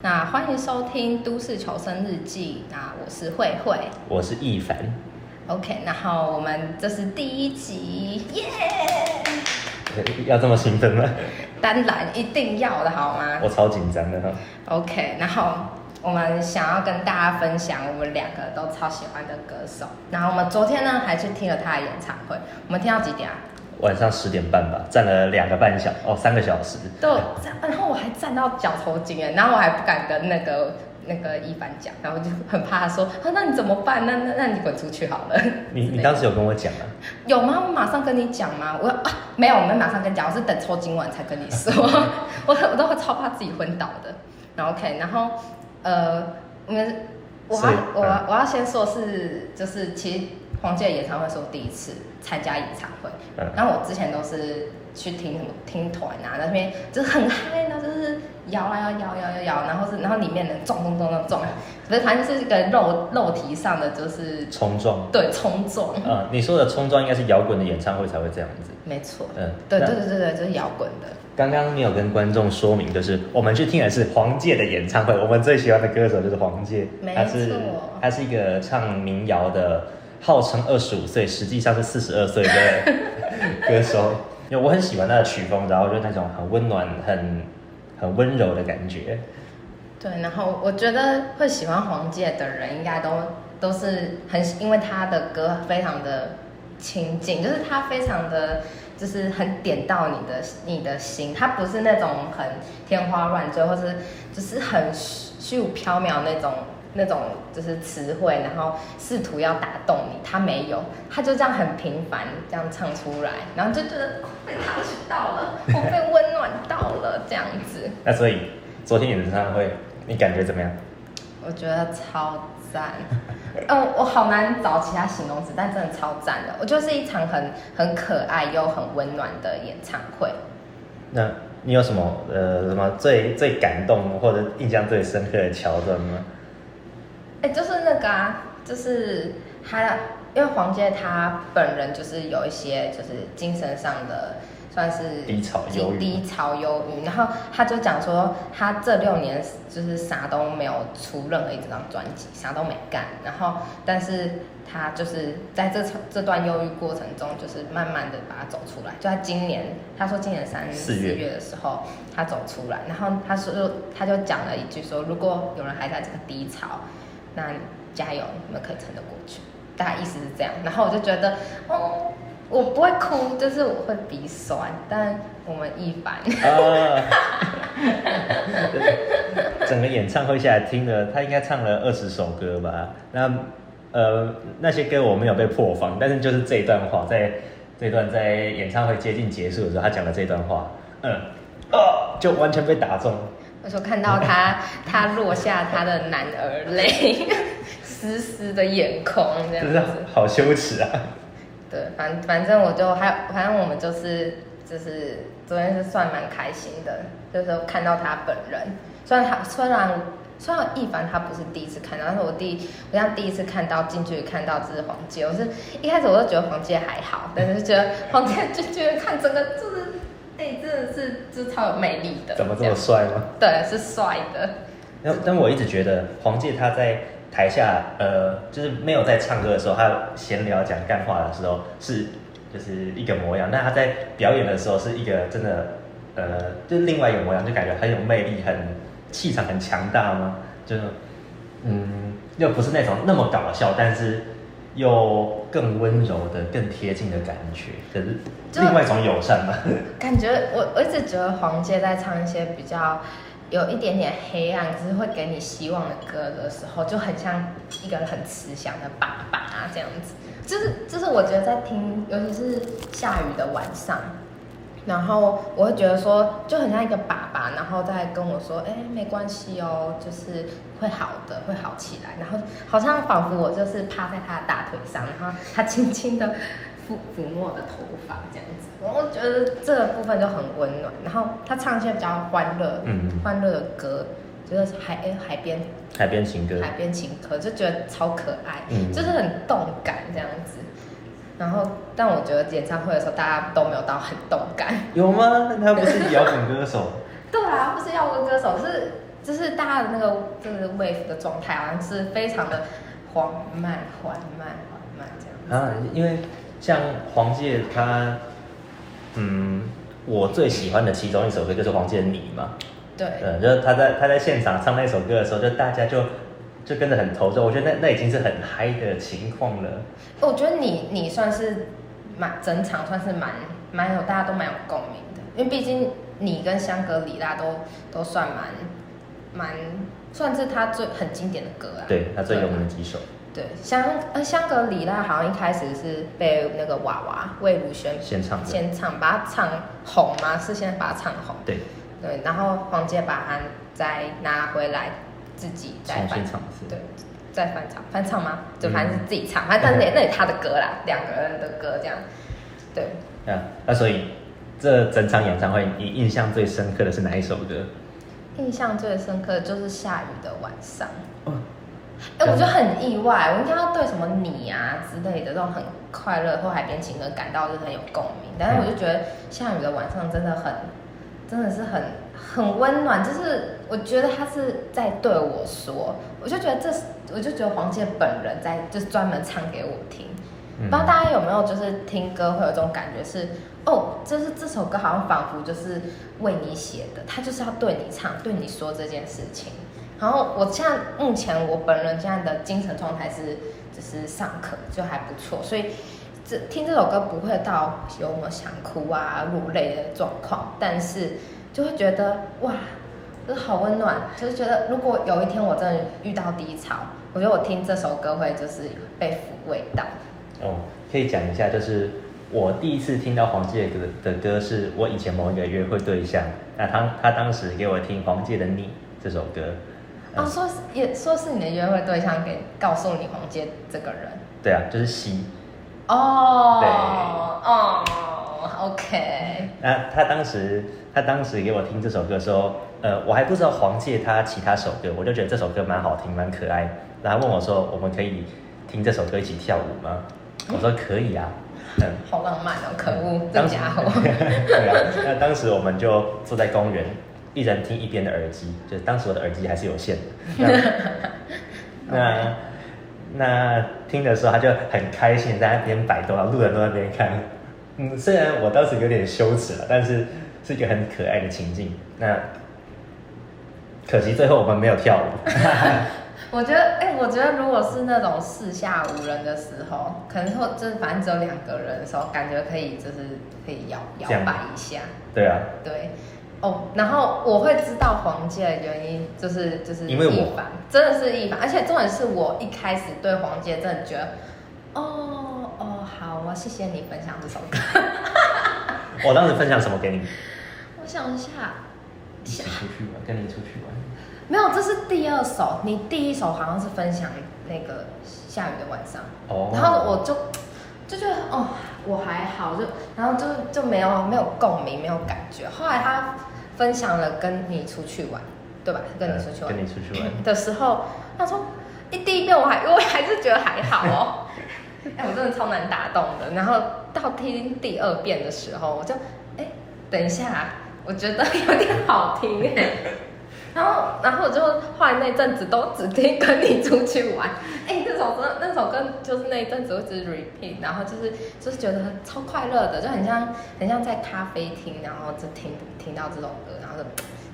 那欢迎收听《都市求生日记》。那我是慧慧，我是易凡。OK，然后我们这是第一集，耶、yeah!！要这么兴奋吗？当然一定要的，好吗？我超紧张的哈。OK，然后我们想要跟大家分享我们两个都超喜欢的歌手。然后我们昨天呢，还去听了他的演唱会。我们听到几点啊？晚上十点半吧，站了两个半小哦，三个小时。对，然后我还站到脚抽筋哎，然后我还不敢跟那个那个一凡讲，然后就很怕他说，啊，那你怎么办？那那那你滚出去好了。你你当时有跟我讲吗？有吗？我马上跟你讲吗？我啊，没有，我们马上跟你讲，我是等抽筋完才跟你说。我我都会超怕自己昏倒的。然后 OK，然后呃，我们我要我要我要先说是就是其实。黄杰的演唱会是我第一次参加演唱会，嗯、然后我之前都是去听什么听团啊，那边就是很嗨，然后就是摇啊摇摇摇摇摇，然后是然后里面的撞撞撞撞撞，不是反正就是一个肉肉体上的就是冲撞，对冲撞。嗯，你说的冲撞应该是摇滚的演唱会才会这样子。没错。嗯，对对对对对，就是摇滚的。刚刚你有跟观众说明，就是我们去听的是黄玠的演唱会，我们最喜欢的歌手就是黄玠，没错，他是他是一个唱民谣的。号称二十五岁，实际上是四十二岁的 歌手。因为我很喜欢他的曲风，然后就那种很温暖、很很温柔的感觉。对，然后我觉得会喜欢黄玠的人，应该都都是很因为他的歌非常的亲近，就是他非常的就是很点到你的你的心，他不是那种很天花乱坠，或是就是很虚无缥缈那种。那种就是词汇，然后试图要打动你，他没有，他就这样很平凡这样唱出来，然后就觉得被他取到了，我 被温暖到了这样子。那所以昨天演唱会你感觉怎么样？我觉得超赞，嗯，我好难找其他形容词，但真的超赞的。我就是一场很很可爱又很温暖的演唱会。那你有什么呃什么最最感动或者印象最深刻的桥段吗？哎、欸，就是那个啊，就是他，因为黄杰他本人就是有一些就是精神上的算是低潮忧郁，低潮忧郁，然后他就讲说他这六年就是啥都没有出任何一张专辑，啥都没干，然后但是他就是在这这段忧郁过程中，就是慢慢的把它走出来。就在今年，他说今年三四月的时候他走出来，然后他说他就讲了一句说，如果有人还在这个低潮。那加油，你们可以撑得过去。大概意思是这样，然后我就觉得，哦，我不会哭，就是我会鼻酸。但我们一凡，啊、整个演唱会下来听了，他应该唱了二十首歌吧？那呃，那些歌我没有被破防，但是就是这一段话，在这段在演唱会接近结束的时候，他讲的这段话，嗯，啊，就完全被打中。我说看到他，他落下他的男儿泪，丝丝的眼眶这样好羞耻啊！对，反反正我就还反正我们就是就是昨天是算蛮开心的，就是看到他本人。虽然他虽然虽然一凡他不是第一次看到，但是我第我像第一次看到近距离看到这是黄杰，我是一开始我就觉得黄杰还好，但是觉得黄杰就觉得看整个就是。哎、欸，真的是，就超有魅力的。怎么这么帅吗？对，是帅的。但但我一直觉得黄玠他在台下，呃，就是没有在唱歌的时候，他闲聊讲干话的时候是就是一个模样，但他在表演的时候是一个真的，呃，就是另外一个模样，就感觉很有魅力，很气场很强大吗？就是，嗯，又不是那种那么搞笑，但是。又更温柔的、更贴近的感觉，可是另外一种友善嘛。感觉我我一直觉得黄玠在唱一些比较有一点点黑暗，就是会给你希望的歌的时候，就很像一个很慈祥的爸爸这样子。就是就是我觉得在听，尤其是下雨的晚上。然后我会觉得说，就很像一个爸爸，然后再跟我说，哎，没关系哦，就是会好的，会好起来。然后好像仿佛我就是趴在他的大腿上，然后他轻轻的抚抚摸我的头发这样子。我觉得这个部分就很温暖。然后他唱一些比较欢乐、嗯、欢乐的歌，就是海哎海边海边情歌，海边情歌就觉得超可爱，嗯、就是很动感这样子。然后，但我觉得演唱会的时候，大家都没有到很动感。有吗？他不是摇滚歌手。对啊，不是摇滚歌手，是就是大家的那个就是 wave 的状态，好像是非常的缓慢、缓慢、缓慢这样子。啊，因为像黄玠他，嗯，我最喜欢的其中一首歌就是黄玠的你嘛。对。嗯，就是他在他在现场唱那首歌的时候，就大家就就跟着很投入。我觉得那那已经是很嗨的情况了。我觉得你你算是蛮整场算是蛮蛮有大家都蛮有共鸣的，因为毕竟你跟香格里拉都都算蛮蛮算是他最很经典的歌啊。对，他最有名的几首。对，香呃香格里拉好像一开始是被那个娃娃魏如萱先唱先唱，把它唱红嘛？是先把它唱红。对对，然后黄杰把它再拿回来自己再翻唱，对，再翻唱翻唱吗？就反正是自己唱，反正那 那也他的歌啦，两个人的歌这样。对。啊，那所以这整场演唱会，你印象最深刻的是哪一首歌？印象最深刻的就是下雨的晚上。哎、欸，我觉得很意外，我应该要对什么你啊之类的这种很快乐或海边情歌感到就是很有共鸣，但是我就觉得下雨的晚上真的很，真的是很很温暖，就是我觉得他是在对我说，我就觉得这，我就觉得黄健本人在就是专门唱给我听，不知道大家有没有就是听歌会有这种感觉是，哦，就是这首歌好像仿佛就是为你写的，他就是要对你唱，对你说这件事情。然后我现在目前我本人现在的精神状态是，就是上课就还不错，所以这听这首歌不会到有我想哭啊、落泪的状况，但是就会觉得哇，就是好温暖，就是觉得如果有一天我真的遇到低潮，我觉得我听这首歌会就是被抚慰到。哦，可以讲一下，就是我第一次听到黄玠的的歌，是我以前某一个约会对象，那他他当时给我听黄玠的《你》这首歌。哦，说是也说是你的约会对象给告诉你黄玠这个人，对啊，就是西。哦，对，哦 OK。那他当时他当时给我听这首歌的时候，呃，我还不知道黄玠他其他首歌，我就觉得这首歌蛮好听，蛮可爱。然后问我说，我们可以听这首歌一起跳舞吗？我说可以啊。嗯，好浪漫哦，可恶，这家伙。对啊，那当时我们就坐在公园。一人听一边的耳机，就是当时我的耳机还是有线的。那那听的时候，他就很开心，在那边摆动，路人都在那边看。嗯，虽然我当时有点羞耻了，但是是一个很可爱的情境。那可惜最后我们没有跳舞。我觉得，哎、欸，我觉得如果是那种四下无人的时候，可能或就是反正只有两个人的时候，感觉可以就是可以摇摇摆一下。对啊。对。哦，然后我会知道黄玠的原因，就是就是因为我真的是一凡，而且重点是我一开始对黄玠真的觉得，哦哦好我，谢谢你分享这首歌。我当时分享什么给你？我想一下，一起出去玩，跟你出去玩。没有，这是第二首，你第一首好像是分享那个下雨的晚上。哦。然后我就就觉得哦，我还好，就然后就就没有没有共鸣，没有感觉。后来他。分享了跟你出去玩，对吧？跟你出去玩，跟你出去玩的时候，他说：“一第一遍我还我还是觉得还好哦，哎，我真的超难打动的。然后到听第二遍的时候，我就哎，等一下，我觉得有点好听哎。然后然后我就后来那阵子都只听跟你出去玩，哎，那首歌那首歌就是那一阵子我只 repeat，然后就是就是觉得超快乐的，就很像很像在咖啡厅，然后就听听到这种歌。”然后就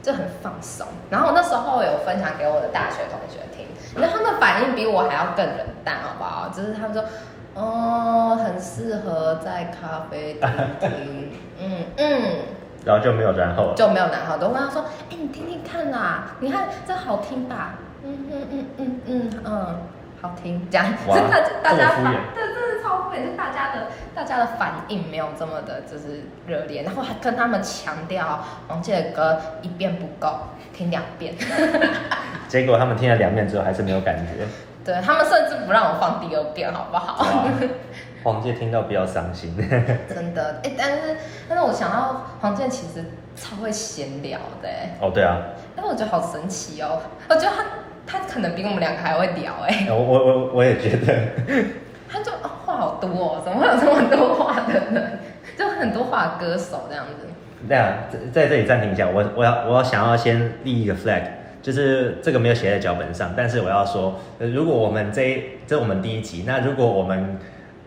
就很放松，然后我那时候有分享给我的大学同学听，然后他们反应比我还要更冷淡，好不好？就是他们说，哦，很适合在咖啡厅听，嗯嗯，然后就没有然后了，就没有然后。我问他说，哎，你听听看啦，你看这好听吧？嗯嗯嗯嗯嗯嗯，好听，这样，哇，大大家反也是大家的，大家的反应没有这么的，就是热烈，然后还跟他们强调王杰的歌一遍不够，听两遍。结果他们听了两遍之后还是没有感觉。对，他们甚至不让我放第二遍，好不好？黄健听到比较伤心。真的，哎、欸，但是但是我想到黄健其实超会闲聊的，哦，对啊。但我觉得好神奇哦，我觉得他他可能比我们两个还会聊，哎。我我我我也觉得。他就话好多哦，怎么会有这么多话的人？就很多话歌手这样子。对啊，在在这里暂停一下，我我要我要想要先立一个 flag，就是这个没有写在脚本上，但是我要说，如果我们这这我们第一集，那如果我们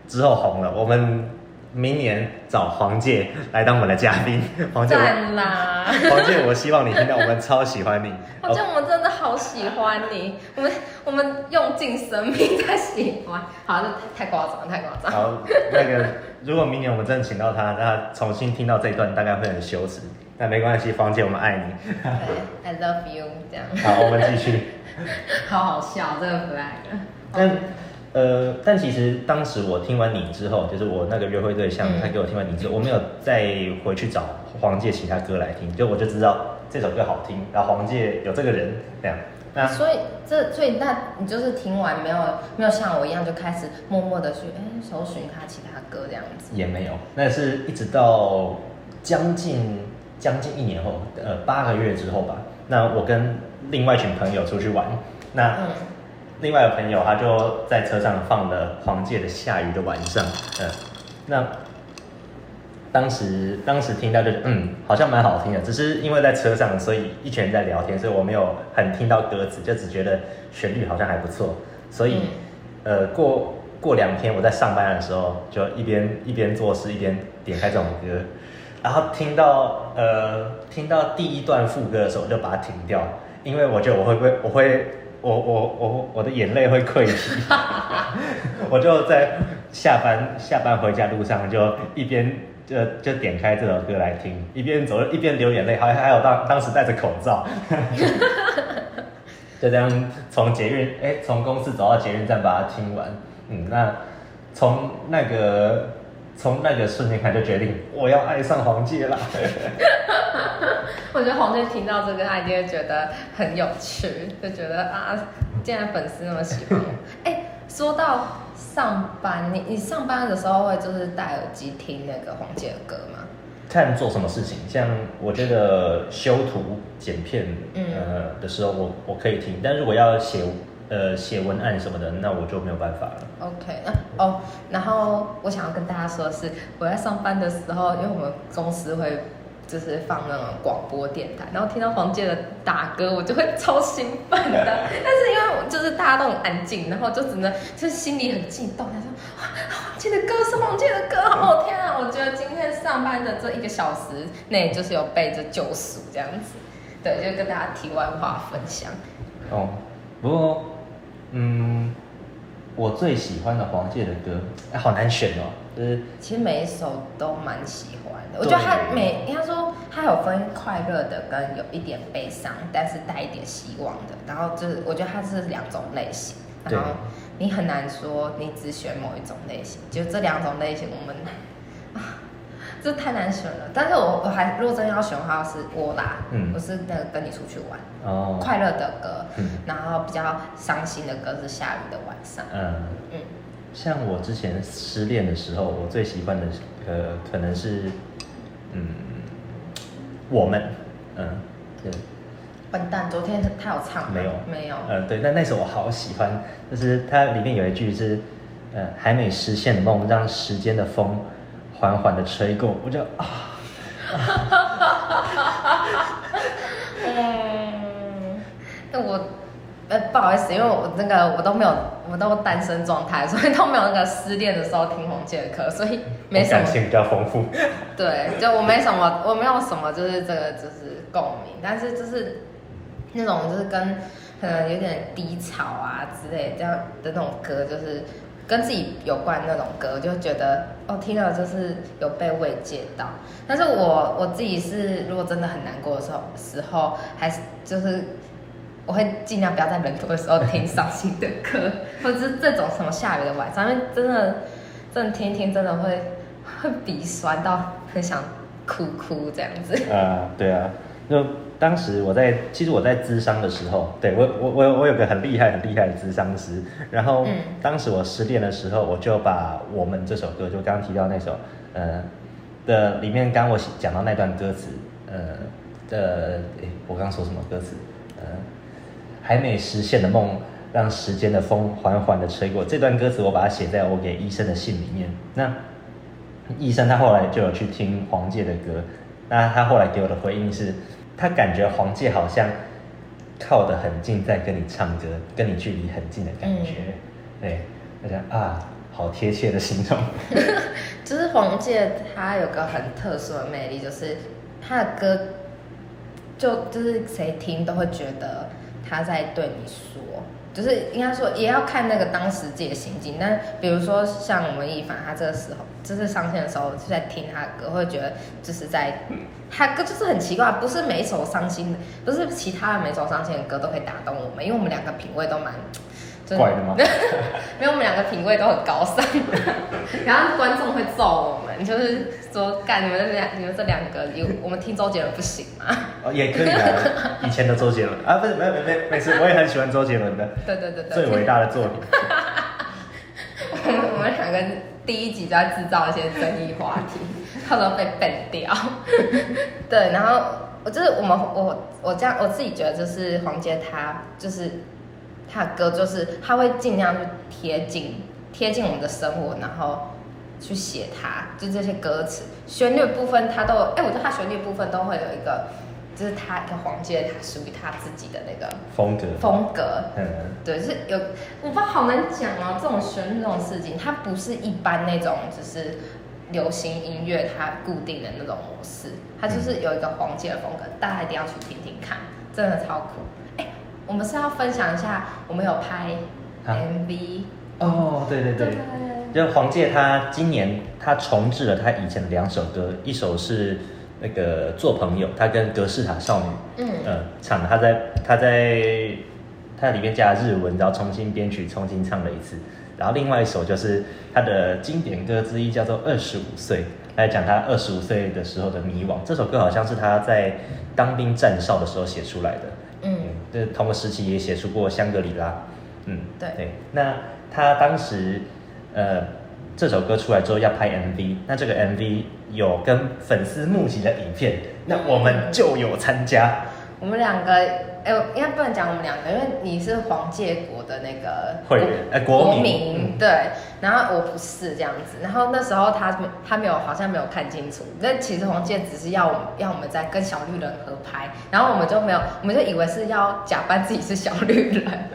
之后红了，我们。明年找黄介来当我们的嘉宾，黄介，啦黄介，我希望你听到，我们超喜欢你。黄介，我们真的好喜欢你，我们我们用尽生命在喜欢。好，这太夸张，太夸张。好，那个如果明年我们真的请到他，那他重新听到这一段，大概会很羞耻。但没关系，黄姐，我们爱你。对，I love you，这样。好，我们继续。好好笑，这个可爱的。但呃，但其实当时我听完你之后，就是我那个约会对象，嗯、他给我听完你之后，我没有再回去找黄姐其他歌来听，就我就知道这首歌好听，然后黄姐有这个人这样。那所以这所以那你就是听完没有没有像我一样就开始默默的去哎搜寻他其他歌这样子？也没有，那是一直到将近将近一年后，呃八个月之后吧。那我跟另外一群朋友出去玩，那。嗯另外的朋友，他就在车上放了黄玠的《下雨的晚上》。嗯，那当时当时听到就嗯，好像蛮好听的。只是因为在车上，所以一群人在聊天，所以我没有很听到歌词，就只觉得旋律好像还不错。所以，呃，过过两天我在上班的时候，就一边一边做事一边点开这种歌，然后听到呃听到第一段副歌的时候，我就把它停掉，因为我觉得我会不会我会。我我我我的眼泪会溃堤，我就在下班下班回家路上就一边就就点开这首歌来听，一边走一边流眼泪，还还有当当时戴着口罩，就这样从捷运哎从公司走到捷运站把它听完，嗯，那从那个从那个瞬间开始就决定我要爱上黄介了。我觉得黄介听到这个，他一定会觉得很有趣，就觉得啊，竟然粉丝那么喜欢我。哎、欸，说到上班，你你上班的时候会就是戴耳机听那个黄介的歌吗？看做什么事情，像我觉得修图、剪片呃的时候我，我我可以听，但如果要写呃写文案什么的，那我就没有办法了。OK，那哦，然后我想要跟大家说的是，我在上班的时候，因为我们公司会。就是放那种广播电台，然后听到黄杰的打歌，我就会超兴奋的。但是因为就是大家都很安静，然后就只能就是心里很激动，他说黄介的歌是黄杰的歌，好好听啊！我觉得今天上班的这一个小时内，就是有被这救赎这样子。对，就跟大家题外话分享。哦，不过嗯，我最喜欢的黄介的歌，哎，好难选哦。就是其实每一首都蛮喜欢的。我觉得他每应该说他有分快乐的跟有一点悲伤，但是带一点希望的。然后就是我觉得他是两种类型，然后你很难说你只选某一种类型，就这两种类型我们啊，这太难选了。但是我我还如果真要选的话是我啦，嗯，我是那个跟你出去玩哦，快乐的歌，嗯，然后比较伤心的歌是下雨的晚上，嗯嗯，像我之前失恋的时候，我最喜欢的呃可能是。嗯，我们，嗯，对。笨蛋，昨天他有唱没有？没有。呃，对，但那首我好喜欢，就是它里面有一句是，呃，还没实现的梦，让时间的风缓缓的吹过，我就啊。哈哈哈哈哈。嗯，那我。呃，不好意思，因为我那个我都没有，我都单身状态，所以都没有那个失恋的时候听红姐的歌，所以没什么。感情比较丰富。对，就我没什么，我没有什么，就是这个就是共鸣，但是就是那种就是跟可能有点低潮啊之类这样的那种歌，就是跟自己有关那种歌，就觉得哦听了就是有被慰藉到。但是我我自己是如果真的很难过的时候时候，还是就是。我会尽量不要在人多的时候听伤心的歌，或者是这种什么下雨的晚上，因为真的，真的听一听真的会会鼻酸到很想哭哭这样子。啊，对啊，就当时我在，其实我在咨商的时候，对我我我我有个很厉害很厉害的咨商师，然后当时我失恋的时候，我就把我们这首歌，就刚刚提到那首，呃的里面刚我讲到那段歌词，呃的，诶，我刚刚说什么歌词？呃。还没实现的梦，让时间的风缓缓的吹过。这段歌词我把它写在我给医生的信里面。那医生他后来就有去听黄介的歌，那他后来给我的回应是，他感觉黄玠好像靠得很近在跟你唱歌，跟你距离很近的感觉。嗯、对，大家啊，好贴切的形容。就是黄玠，他有个很特殊的魅力，就是他的歌，就就是谁听都会觉得他在对你说。就是应该说，也要看那个当时自己的心境。但比如说像我们一凡，他这个时候就是上线的时候，就在听他的歌，会觉得就是在他歌就是很奇怪，不是每一首伤心的，不是其他的每一首伤心的歌都可以打动我们，因为我们两个品味都蛮。怪的吗？没有，我们两个品味都很高尚，然后观众会揍我们，就是说，干你们这两，你们这两个有我们听周杰伦不行吗？哦，也可以啊，以前的周杰伦啊，不是，没没没没事，我也很喜欢周杰伦的，对对对对，最伟大的作品。我们我们两个第一集就在制造一些争议话题，到时候被 ban 掉。对，然后我就是我们我我这样我自己觉得就是黄杰他就是。他的歌就是他会尽量去贴近贴近我们的生活，然后去写它，就这些歌词旋律部分他都哎，我觉得他旋律部分都会有一个，就是他一个黄杰他属于他自己的那个风格。风格，嗯，对，就是有我不知道好难讲哦，这种旋律这种事情，它不是一般那种只是流行音乐它固定的那种模式，它就是有一个黄杰的风格，大家一定要去听听看，真的超酷。哎我们是要分享一下，我们有拍 MV 哦，对对。对，就黄玠他今年他重置了他以前的两首歌，一首是那个做朋友，他跟格式塔少女嗯、呃、唱的，他在他在他里面加了日文，然后重新编曲，重新唱了一次，然后另外一首就是他的经典歌之一，叫做二十五岁，来讲他二十五岁的时候的迷惘。这首歌好像是他在当兵站哨的时候写出来的。嗯，就是同个时期也写出过《香格里拉》，嗯，对对。那他当时，呃，这首歌出来之后要拍 MV，那这个 MV 有跟粉丝募集的影片，那我们就有参加。我们两个。哎，应该不能讲我们两个，因为你是黄介国的那个会员，哎，国民，对，然后我不是这样子，然后那时候他他没有，好像没有看清楚，那其实黄玠只是要我们要我们在跟小绿人合拍，然后我们就没有，我们就以为是要假扮自己是小绿人，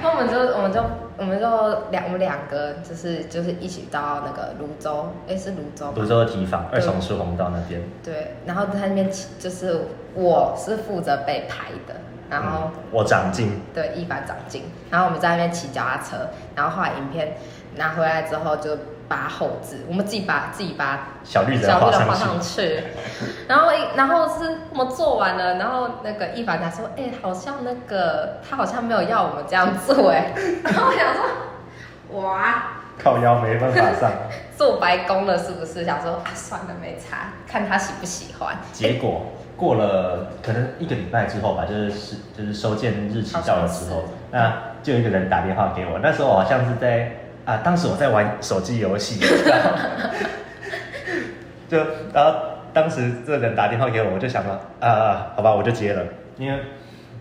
然后我们就我们就我们就两我们两个就是就是一起到那个泸州，哎，是泸州，泸州的提防二松树红道那边，对，然后在那边就是我是负责被拍的。然后、嗯、我长进，对，一凡长进。然后我们在那边骑脚踏车，然后后来影片拿回来之后就把猴子，我们自己把自己把小绿人画上，上去。然后然后是我们做完了，然后那个一凡他说：“哎、欸，好像那个他好像没有要我们这样做哎。”然后我想说：“哇，靠腰没办法上，做白工了是不是？想说啊，算了，没差，看他喜不喜欢。”结果。过了可能一个礼拜之后吧，就是是就是收件日期到的时候，那就有一个人打电话给我。那时候我好像是在啊，当时我在玩手机游戏，就然后当时这个人打电话给我，我就想说啊，好吧，我就接了。因为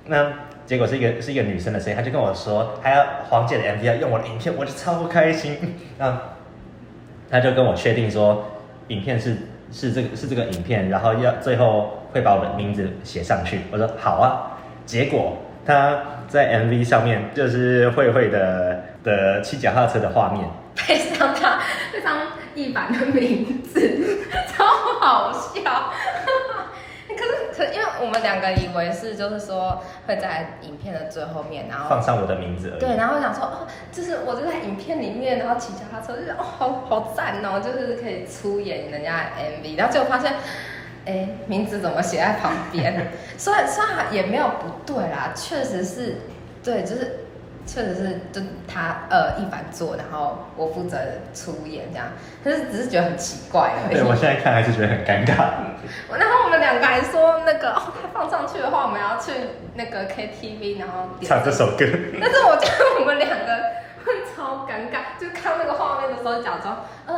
那结果是一个是一个女生的声音，她就跟我说，还要黄姐的 MV 要用我的影片，我就超开心。啊，她就跟我确定说，影片是是这个是这个影片，然后要最后。会把我的名字写上去，我说好啊。结果她在 MV 上面就是慧慧的的骑脚踏车的画面，配上他配上一版的名字，超好笑。可是可因为我们两个以为是就是说会在影片的最后面，然后放上我的名字而已。对，然后想说哦，就是我就在影片里面，然后骑脚踏车，就是哦好好赞哦，就是可以出演人家的 MV，然后结果发现。哎，名字怎么写在旁边？虽然虽然也没有不对啦，确实是，对，就是确实是就他呃一凡做，然后我负责出演这样，可是只是觉得很奇怪而已。对，我现在看还是觉得很尴尬。然后我们两个还说那个哦，他放上去的话，我们要去那个 KTV，然后唱这首歌。但是我觉得我们两个会超尴尬，就看那个画面的时候，假装嗯。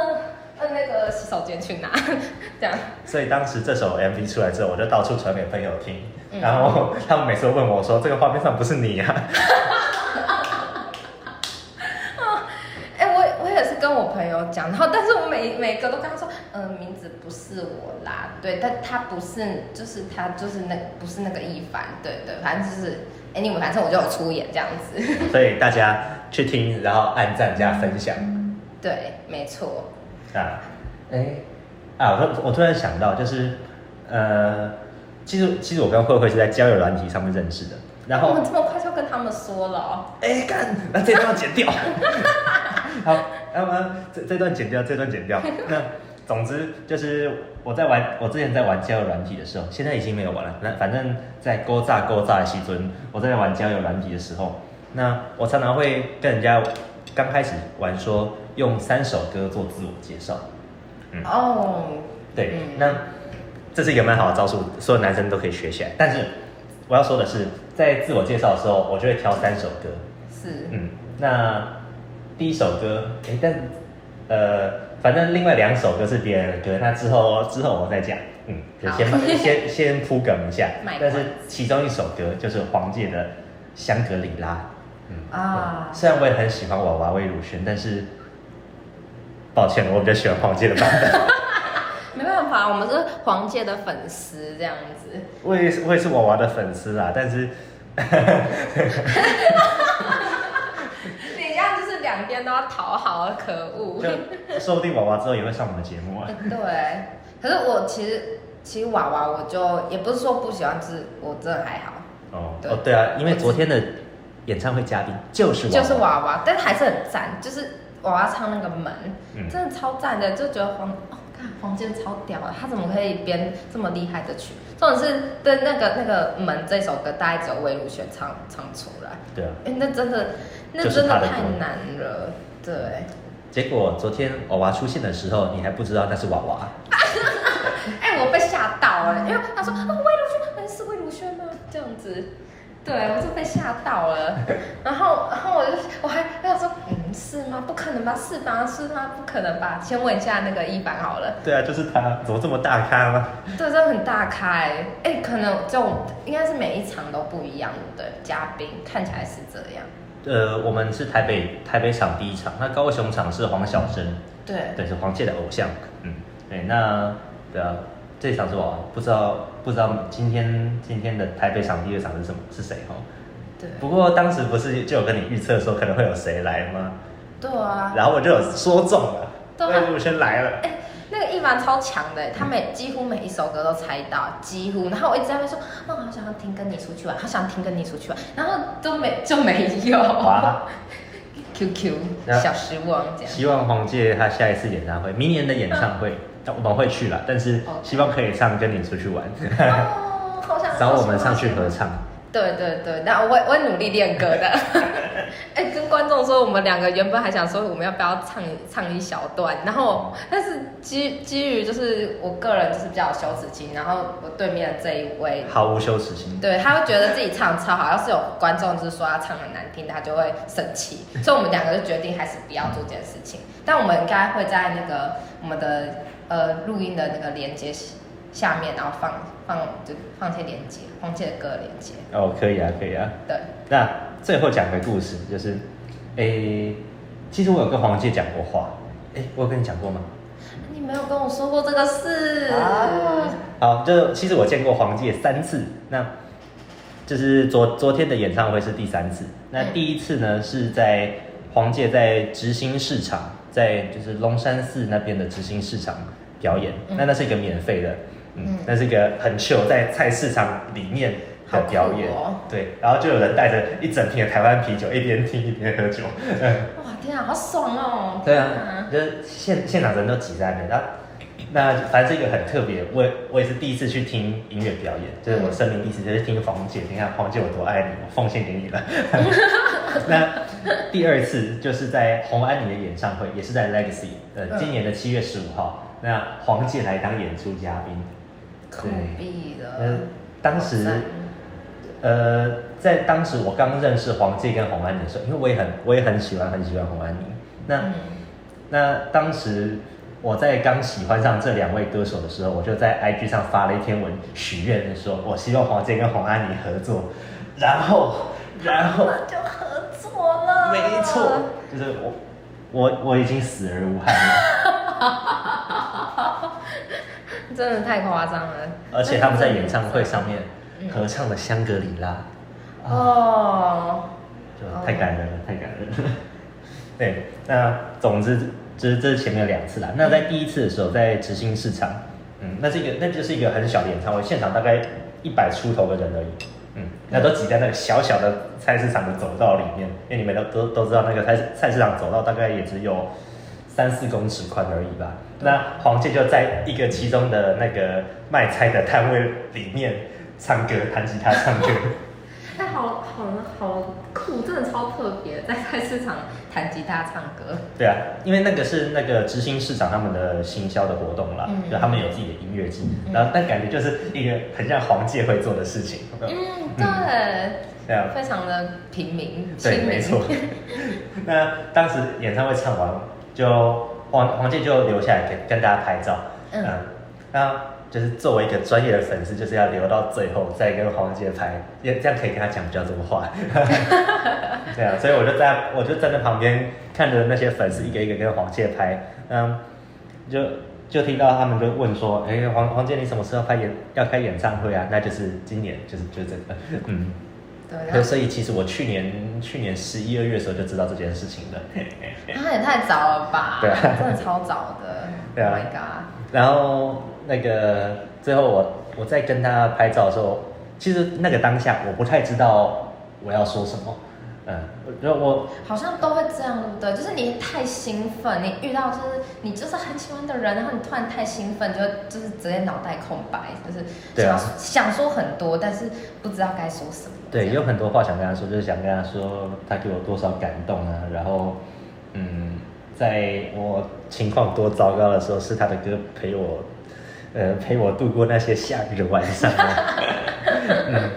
呃那个洗手间去拿，这样。所以当时这首 MV 出来之后，我就到处传给朋友听，嗯、然后他们每次都问我说：“这个画面上不是你呀、啊？” 哎、欸，我我也是跟我朋友讲，然后但是我每每个都跟他说：“嗯、呃，名字不是我啦，对，但他不是，就是他就是那不是那个一凡，对对，反正就是哎，你们反正我就有出演这样子。所以大家去听，然后按赞加分享。对，没错。啊，哎，啊，我我突然想到，就是呃，其实其实我跟慧慧是在交友软体上面认识的。然后我们这么快就跟他们说了哦？哎，干，那这段要剪掉。好，要不然这这段剪掉，这段剪掉。那总之就是我在玩，我之前在玩交友软体的时候，现在已经没有玩了。那反正在勾炸勾炸的西尊，我在玩交友软体的时候，那我常常会跟人家刚开始玩说用三首歌做自我介绍。嗯、哦，对，嗯、那这是一个蛮好的招数，所有男生都可以学起来。但是我要说的是。在自我介绍的时候，我就会挑三首歌。是。嗯，那第一首歌，哎，但呃，反正另外两首歌是别人的歌，那之后之后我再讲。嗯，就先好先先铺梗一下。但是其中一首歌就是黄玠的《香格里拉》。嗯啊、嗯。虽然我也很喜欢娃娃魏如萱，但是抱歉，我比较喜欢黄玠的版本。没办法，我们是黄玠的粉丝，这样子。我也是，我也是娃娃的粉丝啦，但是，都要讨好，可恶。就说不定娃娃之后也会上我们的节目啊。对，可是我其实其实娃娃我就也不是说不喜欢，就是我真的还好。哦，对哦对啊，因为昨天的演唱会嘉宾就是娃娃就是娃娃，但是还是很赞，就是娃娃唱那个门，嗯、真的超赞的，就觉得黄。黄健超屌啊，他怎么可以编这么厉害的曲？重点是对那个那个门这首歌，大概只有魏如萱唱唱出来。对啊，哎、欸，那真的那真的太难了。对。结果昨天娃娃出现的时候，你还不知道那是娃娃。哎、欸，我被吓到了，因为他说啊，魏如萱，哎，是魏如萱吗？这样子。对，我就被吓到了，然后，然后我就，我还我想说，嗯，是吗？不可能吧？是吗？是吗？不可能吧？先问一下那个一凡好了。对啊，就是他，怎么这么大咖吗？对，真的很大咖哎，哎，可能就应该是每一场都不一样的嘉宾，看起来是这样。呃，我们是台北台北场第一场，那高雄场是黄晓生，对，对，是黄玠的偶像，嗯，对，那对啊。这场是我不知道，不知道今天今天的台北场第二场是什么是谁哈？对。不过当时不是就有跟你预测说可能会有谁来吗？对啊。然后我就有说中了，魏如萱来了。一凡超强的，他每几乎每一首歌都猜到，几乎。然后我一直在那边说，哦，好想要听跟你出去玩，好想听跟你出去玩，然后都没就没有。哇。QQ 小失望这样。希望黄玠他下一次演唱会，明年的演唱会。我们会去了，但是希望可以唱《跟你出去玩》哦，好想 找我们上去合唱。对对对，那我会我会努力练歌的。说，我们两个原本还想说，我们要不要唱唱一小段，然后但是基基于就是我个人就是比较有羞耻心，然后我对面的这一位毫无羞耻心，对，他会觉得自己唱超好，要是有观众就是说他唱很难听，他就会生气，所以我们两个就决定还是不要做这件事情。但我们应该会在那个我们的。呃，录音的那个连接下面，然后放放就放些连接，放些歌连接。哦，可以啊，可以啊。对。那最后讲个故事，就是，诶，其实我有跟黄姐讲过话，诶，我有跟你讲过吗？你没有跟我说过这个事啊。好，就其实我见过黄姐三次，那就是昨昨天的演唱会是第三次。那第一次呢，是在黄姐在执行市场。在就是龙山寺那边的执行市场表演，嗯、那那是一个免费的，嗯，嗯那是一个很秀，在菜市场里面的表演，哦、对，然后就有人带着一整瓶的台湾啤酒，一边听一边喝酒，哇天啊，好爽哦！对啊，就是现现场人都挤在那边，然后那反正是一个很特别，我我也是第一次去听音乐表演，就是我生命第一次就是听黄姐，你看黄姐有多爱你，我奉献给你了。那第二次就是在洪安妮的演唱会，也是在 Legacy，呃，今年的七月十五号，那黄姐来当演出嘉宾，可以的。呃，当时，呃，在当时我刚认识黄玠跟洪安妮的时候，因为我也很我也很喜欢很喜欢洪安妮，那、嗯、那当时我在刚喜欢上这两位歌手的时候，我就在 IG 上发了一篇文许愿的说，我希望黄玠跟洪安妮合作，然后然后就合作了。没错，就是我，我我已经死而无憾了，真的太夸张了。而且他们在演唱会上面合唱的《香格里拉》，哦，就太感人了，太感人了。对，那总之，这这是前面两次啦。那在第一次的时候，在直兴市场，嗯，那是一个，那就是一个很小的演唱会，现场大概一百出头的人而已，嗯，那都挤在那个小小的菜市场的走道里面，因为你们都都都知道，那个菜菜市场走道大概也只有三四公尺宽而已吧。那黄健就在一个其中的那个卖菜的摊位里面唱歌，弹吉他唱歌。哎，好好好酷，真的超特别，在菜市场弹吉他唱歌。对啊，因为那个是那个执行市场他们的行销的活动啦，嗯、就他们有自己的音乐季，嗯、然后但感觉就是一个很像黄介会做的事情。嗯，对，对啊，非常的平民，对，没错。那当时演唱会唱完，就黄黄介就留下来跟跟大家拍照。嗯，那。就是作为一个专业的粉丝，就是要留到最后再跟黄杰拍，也这样可以跟他讲比较多话。对啊，所以我就在我就站在旁边看着那些粉丝一个一个跟黄杰拍，嗯，就就听到他们就问说，哎、欸，黄黄杰你什么时候拍演要开演唱会啊？那就是今年，就是就是这个，嗯，对。所以其实我去年去年十一二月的时候就知道这件事情了。那也太早了吧？对啊，真的超早的。对啊。Oh my god！然后。那个最后我我在跟他拍照的时候，其实那个当下我不太知道我要说什么，嗯，我我好像都会这样，对不对？就是你太兴奋，你遇到就是你就是很喜欢的人，然后你突然太兴奋，就就是直接脑袋空白，就是想、啊、想说很多，但是不知道该说什么。对，有很多话想跟他说，就是想跟他说他给我多少感动啊，然后嗯，在我情况多糟糕的时候，是他的歌陪我。呃，陪我度过那些夏日的晚上。嗯，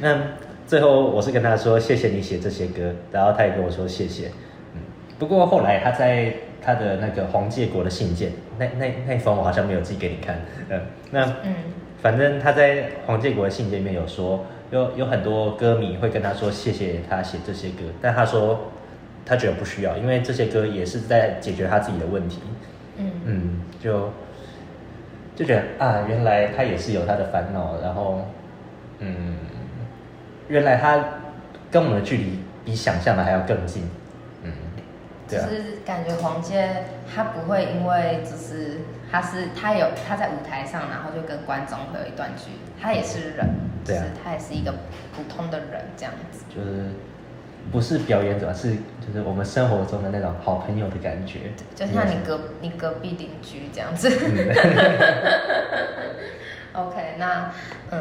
那最后我是跟他说谢谢你写这些歌，然后他也跟我说谢谢。嗯，不过后来他在他的那个黄介国的信件，那那那封我好像没有寄给你看。嗯，那嗯，反正他在黄介国的信件里面有说，有有很多歌迷会跟他说谢谢他写这些歌，但他说他觉得不需要，因为这些歌也是在解决他自己的问题。嗯嗯，就。就觉得啊，原来他也是有他的烦恼，然后，嗯，原来他跟我们的距离比想象的还要更近，嗯，对啊，就是感觉黄杰他不会因为就是他是他有他在舞台上，然后就跟观众会有一段距离，他也是人，对啊，他也是一个普通的人这样子，就是。不是表演者，是就是我们生活中的那种好朋友的感觉，就像你隔你隔壁邻居这样子。OK，那嗯，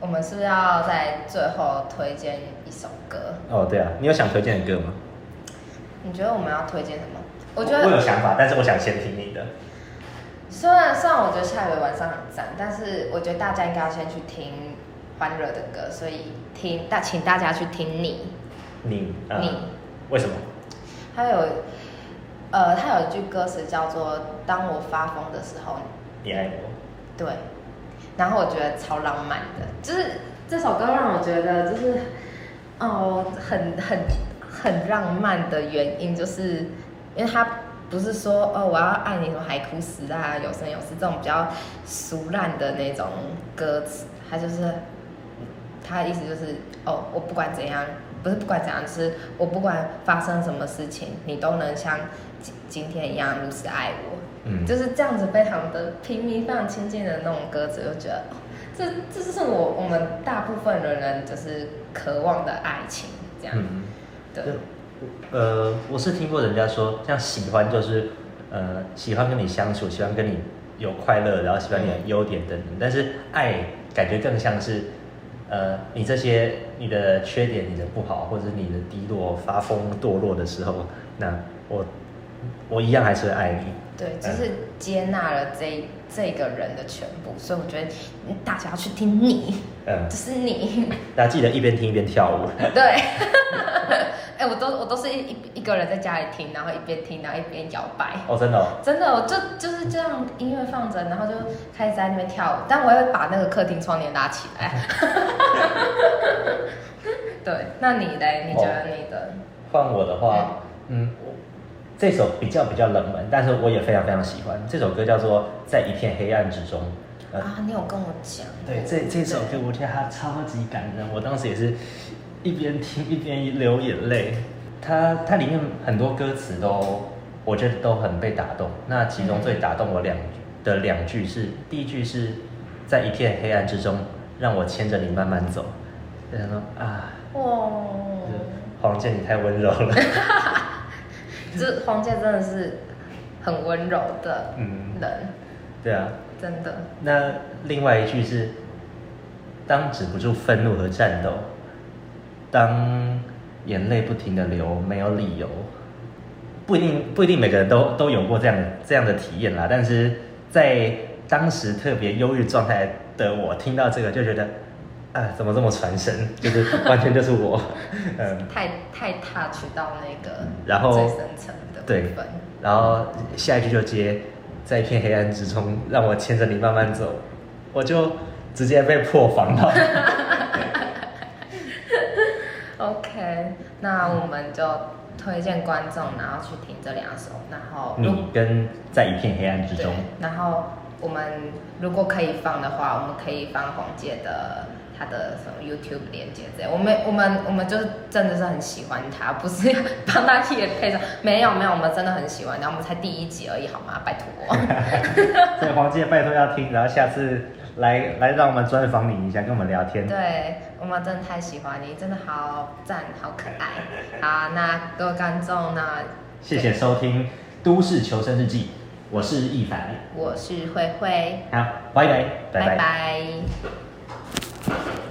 我们是不是要在最后推荐一首歌？哦，对啊，你有想推荐的歌吗？你觉得我们要推荐什么？我觉得我，我有想法，但是我想先听你的。虽然虽然我觉得下雨的晚上很赞，但是我觉得大家应该要先去听欢乐的歌，所以听大请大家去听你。你，呃、你为什么？他有，呃，他有一句歌词叫做“当我发疯的时候，你爱我”。对，然后我觉得超浪漫的，就是这首歌让我觉得就是，哦，很很很浪漫的原因，就是因为他不是说哦我要爱你什么海枯石烂啊有声有色这种比较俗烂的那种歌词，他就是他的意思就是哦我不管怎样。不是不管怎样，就是我不管发生什么事情，你都能像今今天一样如此爱我。嗯，就是这样子非常的平民、非常亲近的那种歌词，就觉得这这就是我我们大部分的人就是渴望的爱情，这样。嗯，对。呃，我是听过人家说，像喜欢就是呃喜欢跟你相处，喜欢跟你有快乐，然后喜欢你的优点等等，嗯，但是爱感觉更像是。呃，你这些你的缺点、你的不好，或者你的低落、发疯、堕落的时候，那我我一样还是会爱你。对，就是接纳了这、一、这个人的全部，所以我觉得大家要去听你，嗯，就是你。大家记得一边听一边跳舞。对。哎、欸，我都我都是一一一个人在家里听，然后一边听，然后一边摇摆。哦，真的、哦。真的，我就就是这样音乐放着，然后就开始在那边跳舞。但我也会把那个客厅窗帘拉起来。对，那你嘞？你觉得你的？换、哦、我的话，嗯，嗯，这首比较比较冷门，但是我也非常非常喜欢。这首歌叫做《在一片黑暗之中》。啊，你有跟我讲。对，这这首歌我觉得它超级感人，我当时也是。一边听一边流眼泪。它它里面很多歌词都，我觉得都很被打动。那其中最打动我两的两句是，第一句是在一片黑暗之中，让我牵着你慢慢走。就想说啊，哇、哦，黄健你太温柔了。这黄健真的是很温柔的人。嗯，对啊，真的。那另外一句是，当止不住愤怒和战斗，当眼泪不停的流，没有理由，不一定不一定每个人都都有过这样这样的体验啦。但是在当时特别忧郁状态的我，听到这个就觉得。啊，怎么这么传神？就是完全就是我，嗯，太太 touch 到那个，然后最深层的部分。然后下一句就接，在一片黑暗之中，让我牵着你慢慢走，我就直接被破防了。OK，那我们就推荐观众，然后去听这两首，然后你跟在一片黑暗之中，然后我们如果可以放的话，我们可以放黄姐的。他的什么 YouTube 连接这样，我们我们我们就是真的是很喜欢他，不是要帮他贴配上，没有没有，我们真的很喜欢，然后我们才第一集而已，好吗？拜托。所以黄姐拜托要听，然后下次来来让我们专访你一下，跟我们聊天。对，我们真的太喜欢你，真的好赞，好可爱。好，那各位观众，那谢谢收听《都市求生日记》，我是易凡，我是慧慧，好，拜拜，拜拜。拜拜 Thank you.